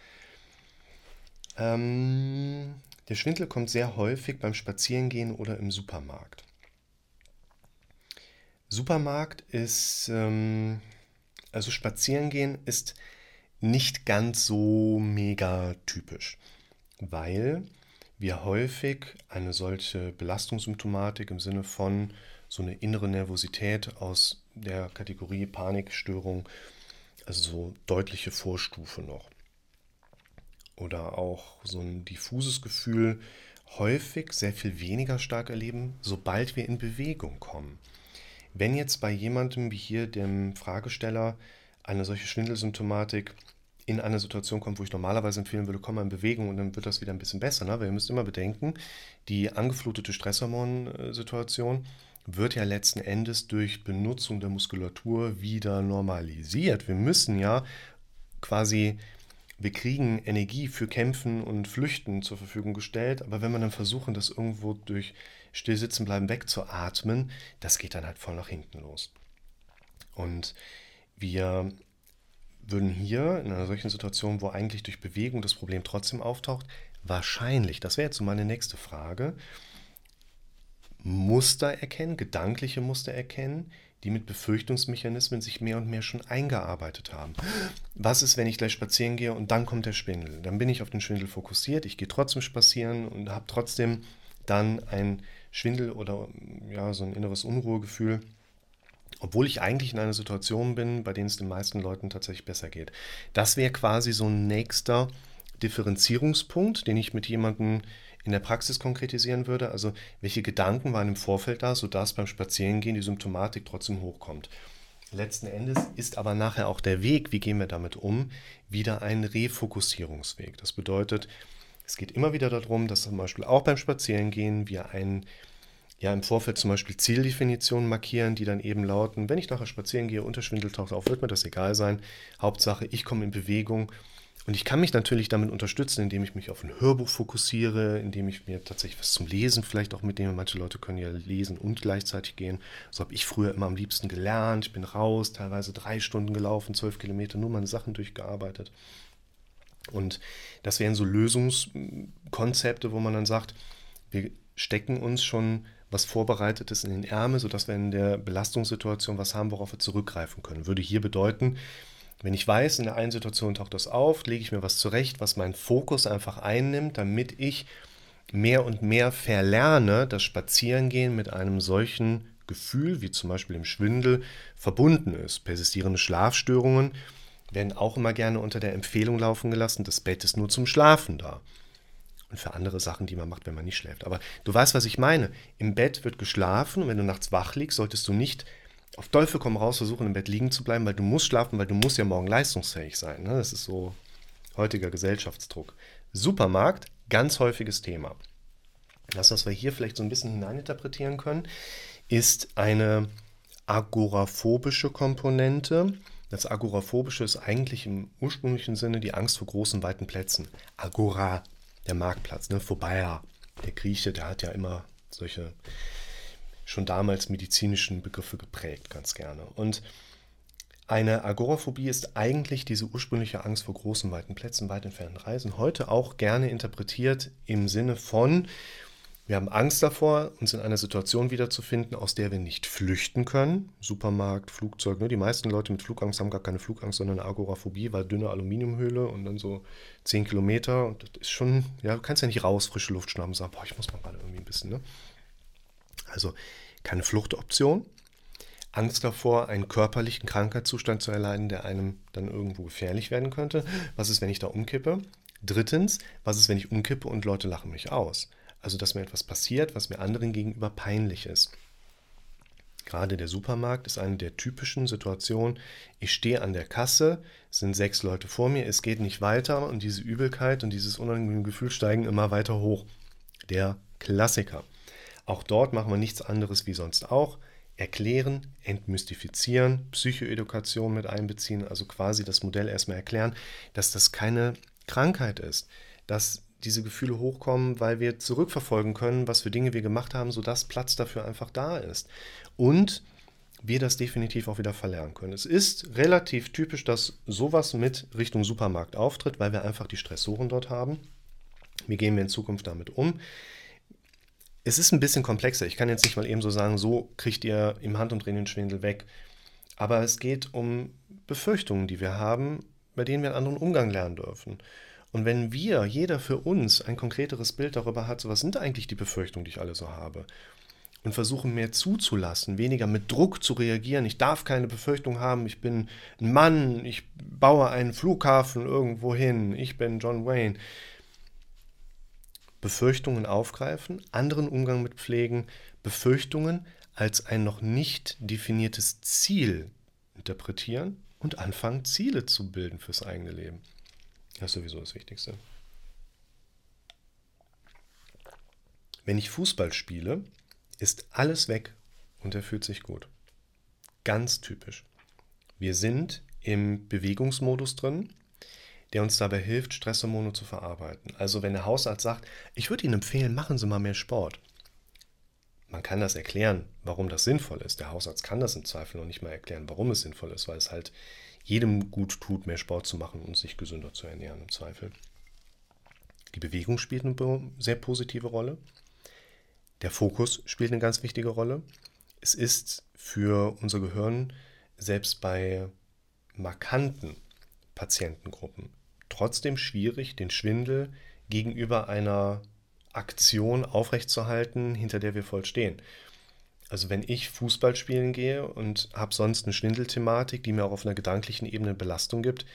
Ähm, der Schwindel kommt sehr häufig beim Spazierengehen oder im Supermarkt. Supermarkt ist, ähm, also Spazierengehen ist nicht ganz so mega typisch, weil wir häufig eine solche Belastungssymptomatik im Sinne von so eine innere Nervosität aus der Kategorie Panikstörung, also so deutliche Vorstufe noch. Oder auch so ein diffuses Gefühl, häufig sehr viel weniger stark erleben, sobald wir in Bewegung kommen. Wenn jetzt bei jemandem wie hier dem Fragesteller eine solche Schwindelsymptomatik in eine Situation kommt, wo ich normalerweise empfehlen würde, komm mal in Bewegung und dann wird das wieder ein bisschen besser. Ne? Weil ihr müsst immer bedenken, die angeflutete Stresshormonsituation wird ja letzten Endes durch Benutzung der Muskulatur wieder normalisiert. Wir müssen ja quasi, wir kriegen Energie für Kämpfen und Flüchten zur Verfügung gestellt, aber wenn wir dann versuchen, das irgendwo durch Stillsitzenbleiben wegzuatmen, das geht dann halt voll nach hinten los. Und wir würden hier in einer solchen Situation, wo eigentlich durch Bewegung das Problem trotzdem auftaucht, wahrscheinlich, das wäre jetzt so meine nächste Frage, Muster erkennen, gedankliche Muster erkennen, die mit Befürchtungsmechanismen sich mehr und mehr schon eingearbeitet haben. Was ist, wenn ich gleich spazieren gehe und dann kommt der Schwindel? Dann bin ich auf den Schwindel fokussiert, ich gehe trotzdem spazieren und habe trotzdem dann ein Schwindel oder ja, so ein inneres Unruhegefühl obwohl ich eigentlich in einer Situation bin, bei der es den meisten Leuten tatsächlich besser geht. Das wäre quasi so ein nächster Differenzierungspunkt, den ich mit jemandem in der Praxis konkretisieren würde. Also welche Gedanken waren im Vorfeld da, sodass beim Spazierengehen die Symptomatik trotzdem hochkommt. Letzten Endes ist aber nachher auch der Weg, wie gehen wir damit um, wieder ein Refokussierungsweg. Das bedeutet, es geht immer wieder darum, dass zum Beispiel auch beim Spazierengehen wir einen ja im Vorfeld zum Beispiel Zieldefinitionen markieren, die dann eben lauten, wenn ich nachher spazieren gehe, Unterschwindel taucht auf, wird mir das egal sein. Hauptsache, ich komme in Bewegung. Und ich kann mich natürlich damit unterstützen, indem ich mich auf ein Hörbuch fokussiere, indem ich mir tatsächlich was zum Lesen vielleicht auch mitnehme. Manche Leute können ja lesen und gleichzeitig gehen. So habe ich früher immer am liebsten gelernt. Ich bin raus, teilweise drei Stunden gelaufen, zwölf Kilometer, nur meine Sachen durchgearbeitet. Und das wären so Lösungskonzepte, wo man dann sagt, wir stecken uns schon was Vorbereitetes in den Ärmel, sodass wir in der Belastungssituation was haben, worauf wir zurückgreifen können. Würde hier bedeuten, wenn ich weiß, in der einen Situation taucht das auf, lege ich mir was zurecht, was meinen Fokus einfach einnimmt, damit ich mehr und mehr verlerne, dass Spazierengehen mit einem solchen Gefühl, wie zum Beispiel im Schwindel, verbunden ist. Persistierende Schlafstörungen werden auch immer gerne unter der Empfehlung laufen gelassen, das Bett ist nur zum Schlafen da und für andere Sachen, die man macht, wenn man nicht schläft. Aber du weißt, was ich meine. Im Bett wird geschlafen und wenn du nachts wach liegst, solltest du nicht auf Teufel komm raus versuchen, im Bett liegen zu bleiben, weil du musst schlafen, weil du musst ja morgen leistungsfähig sein. Ne? Das ist so heutiger Gesellschaftsdruck. Supermarkt, ganz häufiges Thema. Das, was wir hier vielleicht so ein bisschen hineininterpretieren können, ist eine agoraphobische Komponente. Das Agoraphobische ist eigentlich im ursprünglichen Sinne die Angst vor großen, weiten Plätzen. Agora, der Marktplatz, ne? Vorbei, der Grieche, der hat ja immer solche schon damals medizinischen Begriffe geprägt, ganz gerne. Und eine Agoraphobie ist eigentlich diese ursprüngliche Angst vor großen, weiten Plätzen, weit entfernten Reisen, heute auch gerne interpretiert im Sinne von, wir haben Angst davor, uns in einer Situation wiederzufinden, aus der wir nicht flüchten können. Supermarkt, Flugzeug. Ne? Die meisten Leute mit Flugangst haben gar keine Flugangst, sondern Agoraphobie, weil dünne Aluminiumhöhle und dann so 10 Kilometer. Und das ist schon, ja, du kannst ja nicht raus, frische Luft schnappen und sagen, boah, ich muss mal gerade irgendwie ein bisschen. Ne? Also keine Fluchtoption. Angst davor, einen körperlichen Krankheitszustand zu erleiden, der einem dann irgendwo gefährlich werden könnte. Was ist, wenn ich da umkippe? Drittens, was ist, wenn ich umkippe und Leute lachen mich aus? Also, dass mir etwas passiert, was mir anderen gegenüber peinlich ist. Gerade der Supermarkt ist eine der typischen Situationen. Ich stehe an der Kasse, sind sechs Leute vor mir, es geht nicht weiter und diese Übelkeit und dieses unangenehme Gefühl steigen immer weiter hoch. Der Klassiker. Auch dort machen wir nichts anderes wie sonst auch. Erklären, entmystifizieren, Psychoedukation mit einbeziehen, also quasi das Modell erstmal erklären, dass das keine Krankheit ist, dass diese Gefühle hochkommen, weil wir zurückverfolgen können, was für Dinge wir gemacht haben, sodass Platz dafür einfach da ist. Und wir das definitiv auch wieder verlernen können. Es ist relativ typisch, dass sowas mit Richtung Supermarkt auftritt, weil wir einfach die Stressoren dort haben. Wie gehen wir in Zukunft damit um? Es ist ein bisschen komplexer. Ich kann jetzt nicht mal eben so sagen, so kriegt ihr im Handumdrehen den Schwindel weg. Aber es geht um Befürchtungen, die wir haben, bei denen wir einen anderen Umgang lernen dürfen. Und wenn wir, jeder für uns, ein konkreteres Bild darüber hat, so was sind eigentlich die Befürchtungen, die ich alle so habe, und versuche mehr zuzulassen, weniger mit Druck zu reagieren. Ich darf keine Befürchtung haben, ich bin ein Mann, ich baue einen Flughafen irgendwo hin, ich bin John Wayne. Befürchtungen aufgreifen, anderen Umgang mit pflegen, Befürchtungen als ein noch nicht definiertes Ziel interpretieren und anfangen, Ziele zu bilden fürs eigene Leben. Das ist sowieso das Wichtigste. Wenn ich Fußball spiele, ist alles weg und er fühlt sich gut. Ganz typisch. Wir sind im Bewegungsmodus drin, der uns dabei hilft, Stresshormone zu verarbeiten. Also wenn der Hausarzt sagt, ich würde Ihnen empfehlen, machen Sie mal mehr Sport. Man kann das erklären, warum das sinnvoll ist. Der Hausarzt kann das im Zweifel noch nicht mal erklären, warum es sinnvoll ist, weil es halt jedem gut tut, mehr Sport zu machen und sich gesünder zu ernähren im Zweifel. Die Bewegung spielt eine sehr positive Rolle. Der Fokus spielt eine ganz wichtige Rolle. Es ist für unser Gehirn selbst bei markanten Patientengruppen trotzdem schwierig, den Schwindel gegenüber einer Aktion aufrechtzuerhalten, hinter der wir voll stehen. Also wenn ich Fußball spielen gehe und habe sonst eine Schwindelthematik, die mir auch auf einer gedanklichen Ebene Belastung gibt,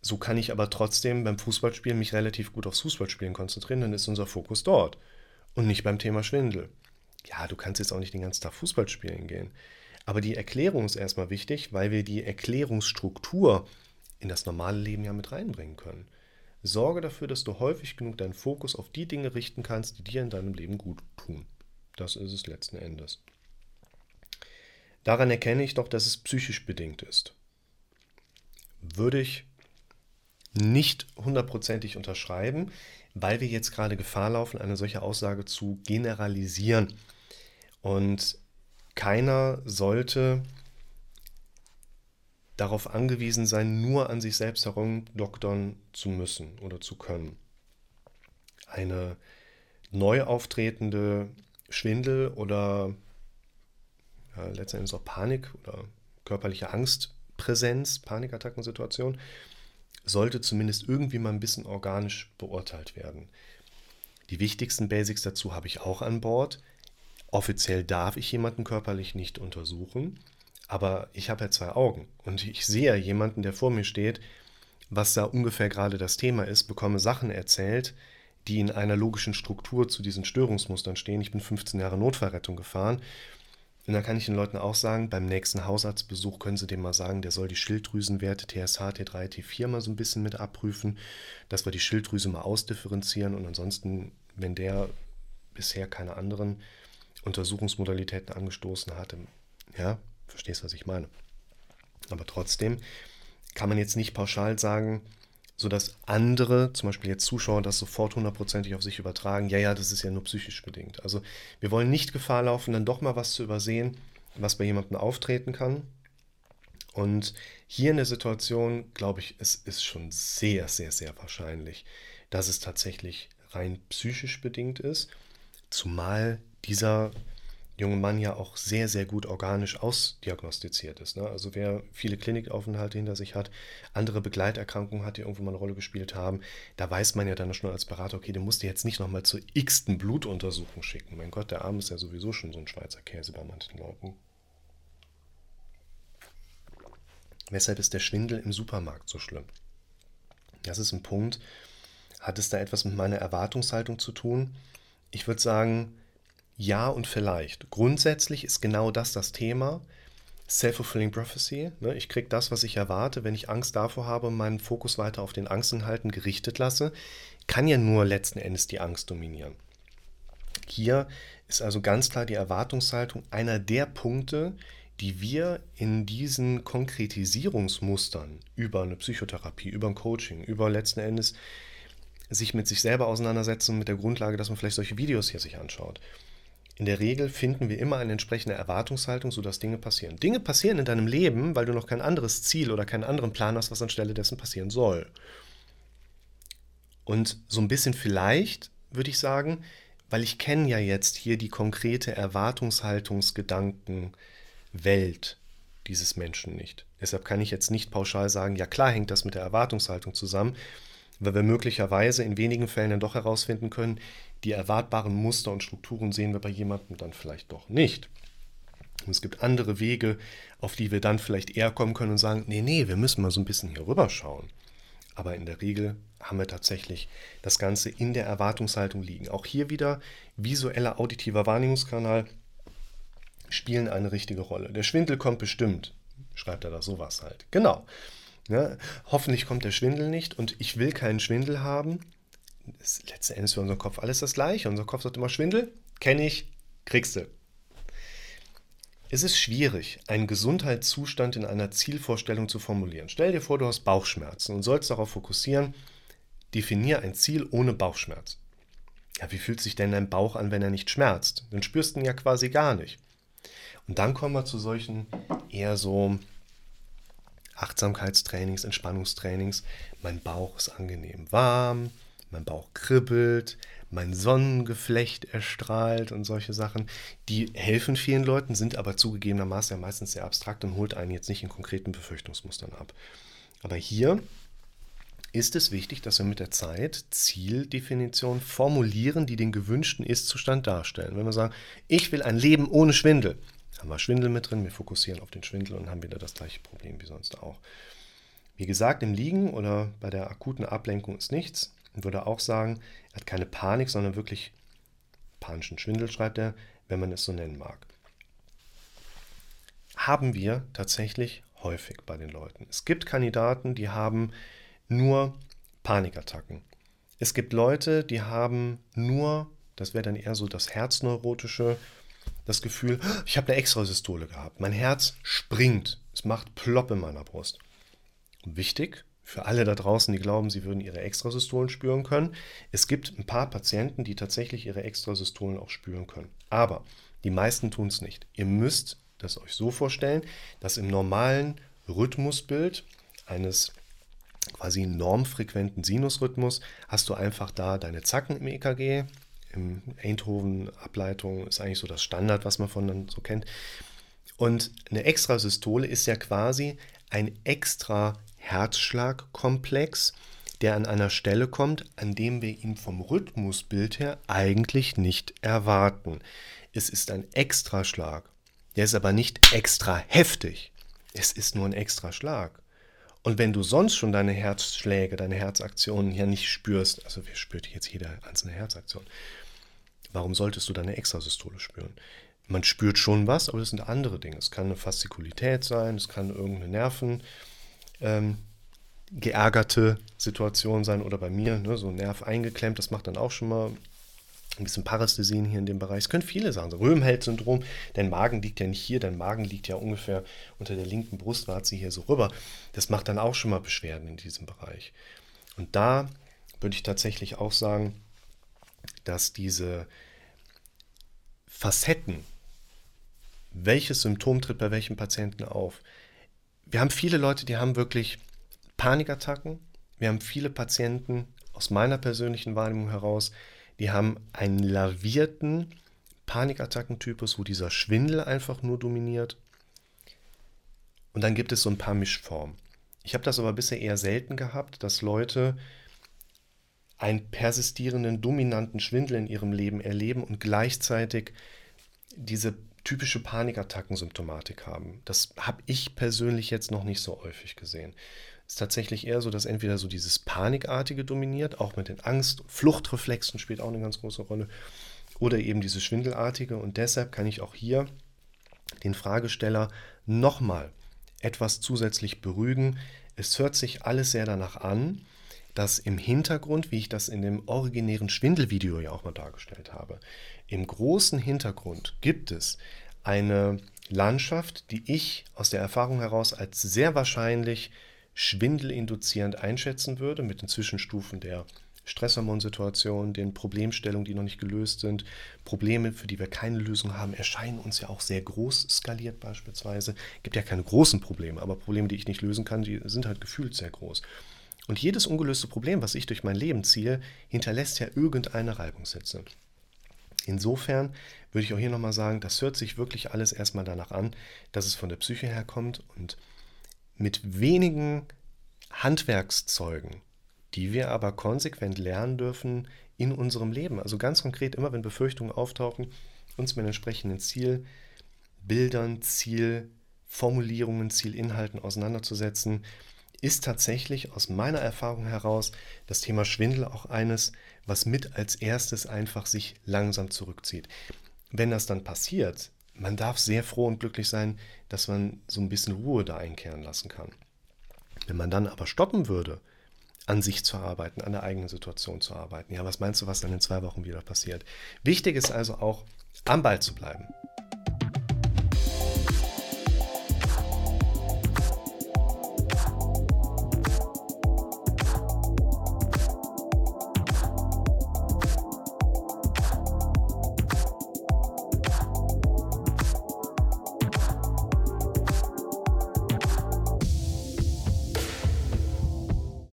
so kann ich aber trotzdem beim Fußballspielen mich relativ gut aufs Fußballspielen konzentrieren, dann ist unser Fokus dort und nicht beim Thema Schwindel. Ja, du kannst jetzt auch nicht den ganzen Tag Fußball spielen gehen. Aber die Erklärung ist erstmal wichtig, weil wir die Erklärungsstruktur in das normale Leben ja mit reinbringen können. Sorge dafür, dass du häufig genug deinen Fokus auf die Dinge richten kannst, die dir in deinem Leben gut tun. Das ist es letzten Endes. Daran erkenne ich doch, dass es psychisch bedingt ist. Würde ich nicht hundertprozentig unterschreiben, weil wir jetzt gerade Gefahr laufen, eine solche Aussage zu generalisieren. Und keiner sollte darauf angewiesen sein, nur an sich selbst herumdoktern zu müssen oder zu können. Eine neu auftretende Schwindel oder ja, letztendlich auch Panik oder körperliche Angstpräsenz, Panikattackensituation, sollte zumindest irgendwie mal ein bisschen organisch beurteilt werden. Die wichtigsten Basics dazu habe ich auch an Bord. Offiziell darf ich jemanden körperlich nicht untersuchen. Aber ich habe ja zwei Augen und ich sehe ja jemanden, der vor mir steht, was da ungefähr gerade das Thema ist, bekomme Sachen erzählt, die in einer logischen Struktur zu diesen Störungsmustern stehen. Ich bin 15 Jahre Notfallrettung gefahren. Und dann kann ich den Leuten auch sagen, beim nächsten Hausarztbesuch können sie dem mal sagen, der soll die Schilddrüsenwerte TSH, T3, T4 mal so ein bisschen mit abprüfen, dass wir die Schilddrüse mal ausdifferenzieren und ansonsten, wenn der bisher keine anderen Untersuchungsmodalitäten angestoßen hatte, ja, Verstehst, was ich meine? Aber trotzdem kann man jetzt nicht pauschal sagen, sodass andere, zum Beispiel jetzt Zuschauer, das sofort hundertprozentig auf sich übertragen, ja, ja, das ist ja nur psychisch bedingt. Also wir wollen nicht Gefahr laufen, dann doch mal was zu übersehen, was bei jemandem auftreten kann. Und hier in der Situation, glaube ich, es ist schon sehr, sehr, sehr wahrscheinlich, dass es tatsächlich rein psychisch bedingt ist, zumal dieser junge Mann ja auch sehr, sehr gut organisch ausdiagnostiziert ist. Ne? Also wer viele Klinikaufenthalte hinter sich hat, andere Begleiterkrankungen hat, die irgendwo mal eine Rolle gespielt haben, da weiß man ja dann schon als Berater, okay, den musst du jetzt nicht nochmal zur x-ten Blutuntersuchung schicken. Mein Gott, der Arm ist ja sowieso schon so ein Schweizer Käse bei manchen Leuten. Weshalb ist der Schwindel im Supermarkt so schlimm? Das ist ein Punkt. Hat es da etwas mit meiner Erwartungshaltung zu tun? Ich würde sagen, ja und vielleicht. Grundsätzlich ist genau das das Thema. Self-fulfilling Prophecy. Ne? Ich kriege das, was ich erwarte. Wenn ich Angst davor habe und meinen Fokus weiter auf den Angstinhalten gerichtet lasse, kann ja nur letzten Endes die Angst dominieren. Hier ist also ganz klar die Erwartungshaltung einer der Punkte, die wir in diesen Konkretisierungsmustern über eine Psychotherapie, über ein Coaching, über letzten Endes sich mit sich selber auseinandersetzen, mit der Grundlage, dass man vielleicht solche Videos hier sich anschaut. In der Regel finden wir immer eine entsprechende Erwartungshaltung, sodass Dinge passieren. Dinge passieren in deinem Leben, weil du noch kein anderes Ziel oder keinen anderen Plan hast, was anstelle dessen passieren soll. Und so ein bisschen vielleicht, würde ich sagen, weil ich kenne ja jetzt hier die konkrete Erwartungshaltungsgedankenwelt dieses Menschen nicht. Deshalb kann ich jetzt nicht pauschal sagen, ja klar hängt das mit der Erwartungshaltung zusammen, weil wir möglicherweise in wenigen Fällen dann doch herausfinden können, die erwartbaren Muster und Strukturen sehen wir bei jemandem dann vielleicht doch nicht. Und es gibt andere Wege, auf die wir dann vielleicht eher kommen können und sagen, nee, nee, wir müssen mal so ein bisschen hier rüber schauen. Aber in der Regel haben wir tatsächlich das Ganze in der Erwartungshaltung liegen. Auch hier wieder visueller auditiver Wahrnehmungskanal spielen eine richtige Rolle. Der Schwindel kommt bestimmt, schreibt er da sowas halt. Genau. Ja, hoffentlich kommt der Schwindel nicht und ich will keinen Schwindel haben. Ist letzten Endes für unseren Kopf alles das gleiche. Unser Kopf sagt immer Schwindel, kenne ich, kriegst du. Es ist schwierig, einen Gesundheitszustand in einer Zielvorstellung zu formulieren. Stell dir vor, du hast Bauchschmerzen und sollst darauf fokussieren, definier ein Ziel ohne Bauchschmerz. Ja, wie fühlt sich denn dein Bauch an, wenn er nicht schmerzt? Dann spürst du ihn ja quasi gar nicht. Und dann kommen wir zu solchen eher so Achtsamkeitstrainings, Entspannungstrainings. Mein Bauch ist angenehm warm, mein Bauch kribbelt, mein Sonnengeflecht erstrahlt und solche Sachen. Die helfen vielen Leuten, sind aber zugegebenermaßen ja meistens sehr abstrakt und holt einen jetzt nicht in konkreten Befürchtungsmustern ab. Aber hier ist es wichtig, dass wir mit der Zeit Zieldefinitionen formulieren, die den gewünschten Ist-Zustand darstellen. Wenn wir sagen, ich will ein Leben ohne Schwindel, haben wir Schwindel mit drin, wir fokussieren auf den Schwindel und haben wieder das gleiche Problem wie sonst auch. Wie gesagt, im Liegen oder bei der akuten Ablenkung ist nichts. Ich würde auch sagen, er hat keine Panik, sondern wirklich panischen Schwindel, schreibt er, wenn man es so nennen mag. Haben wir tatsächlich häufig bei den Leuten. Es gibt Kandidaten, die haben nur Panikattacken. Es gibt Leute, die haben nur, das wäre dann eher so das Herzneurotische, das Gefühl, ich habe eine Extrasystole gehabt. Mein Herz springt. Es macht plopp in meiner Brust. wichtig für alle da draußen, die glauben, sie würden ihre Extrasystolen spüren können. Es gibt ein paar Patienten, die tatsächlich ihre Extrasystolen auch spüren können. Aber die meisten tun es nicht. Ihr müsst das euch so vorstellen, dass im normalen Rhythmusbild eines quasi normfrequenten Sinusrhythmus hast du einfach da deine Zacken im EKG, im Eindhoven-Ableitung ist eigentlich so das Standard, was man von dann so kennt. Und eine Extrasystole ist ja quasi ein extra Herzschlagkomplex, der an einer Stelle kommt, an dem wir ihn vom Rhythmusbild her eigentlich nicht erwarten. Es ist ein Extraschlag. Der ist aber nicht extra heftig. Es ist nur ein Extraschlag. Und wenn du sonst schon deine Herzschläge, deine Herzaktionen ja nicht spürst, also wer spürt jetzt jede einzelne Herzaktion, Warum solltest du deine Extrasystole spüren? Man spürt schon was, aber das sind andere Dinge. Es kann eine Faszikulität sein, es kann irgendeine Nerven ähm, geärgerte Situation sein oder bei mir, ne, so Nerv eingeklemmt, das macht dann auch schon mal ein bisschen Parästhesien hier in dem Bereich. Es können viele Sachen sein. Röhmheld-Syndrom, dein Magen liegt ja nicht hier, dein Magen liegt ja ungefähr unter der linken Brustwarze hier so rüber. Das macht dann auch schon mal Beschwerden in diesem Bereich. Und da würde ich tatsächlich auch sagen, dass diese Facetten, welches Symptom tritt bei welchem Patienten auf. Wir haben viele Leute, die haben wirklich Panikattacken. Wir haben viele Patienten aus meiner persönlichen Wahrnehmung heraus, die haben einen lavierten Panikattackentypus, wo dieser Schwindel einfach nur dominiert. Und dann gibt es so ein paar Mischformen. Ich habe das aber bisher eher selten gehabt, dass Leute einen persistierenden, dominanten Schwindel in ihrem Leben erleben und gleichzeitig diese typische Panikattackensymptomatik haben. Das habe ich persönlich jetzt noch nicht so häufig gesehen. Es ist tatsächlich eher so, dass entweder so dieses Panikartige dominiert, auch mit den Angst-, Fluchtreflexen spielt auch eine ganz große Rolle, oder eben dieses Schwindelartige. Und deshalb kann ich auch hier den Fragesteller nochmal etwas zusätzlich beruhigen. Es hört sich alles sehr danach an, dass im Hintergrund, wie ich das in dem originären Schwindelvideo ja auch mal dargestellt habe, im großen Hintergrund gibt es eine Landschaft, die ich aus der Erfahrung heraus als sehr wahrscheinlich schwindelinduzierend einschätzen würde, mit den Zwischenstufen der Stresshormonsituation, den Problemstellungen, die noch nicht gelöst sind. Probleme, für die wir keine Lösung haben, erscheinen uns ja auch sehr groß skaliert beispielsweise. Es gibt ja keine großen Probleme, aber Probleme, die ich nicht lösen kann, die sind halt gefühlt sehr groß. Und jedes ungelöste Problem, was ich durch mein Leben ziehe, hinterlässt ja irgendeine Reibungshitze. Insofern würde ich auch hier nochmal sagen, das hört sich wirklich alles erstmal danach an, dass es von der Psyche herkommt und mit wenigen Handwerkszeugen, die wir aber konsequent lernen dürfen in unserem Leben. Also ganz konkret, immer wenn Befürchtungen auftauchen, uns mit entsprechenden Zielbildern, Zielformulierungen, Zielinhalten auseinanderzusetzen, ist tatsächlich aus meiner Erfahrung heraus das Thema Schwindel auch eines, was mit als erstes einfach sich langsam zurückzieht. Wenn das dann passiert, man darf sehr froh und glücklich sein, dass man so ein bisschen Ruhe da einkehren lassen kann. Wenn man dann aber stoppen würde, an sich zu arbeiten, an der eigenen Situation zu arbeiten, ja, was meinst du, was dann in zwei Wochen wieder passiert? Wichtig ist also auch, am Ball zu bleiben.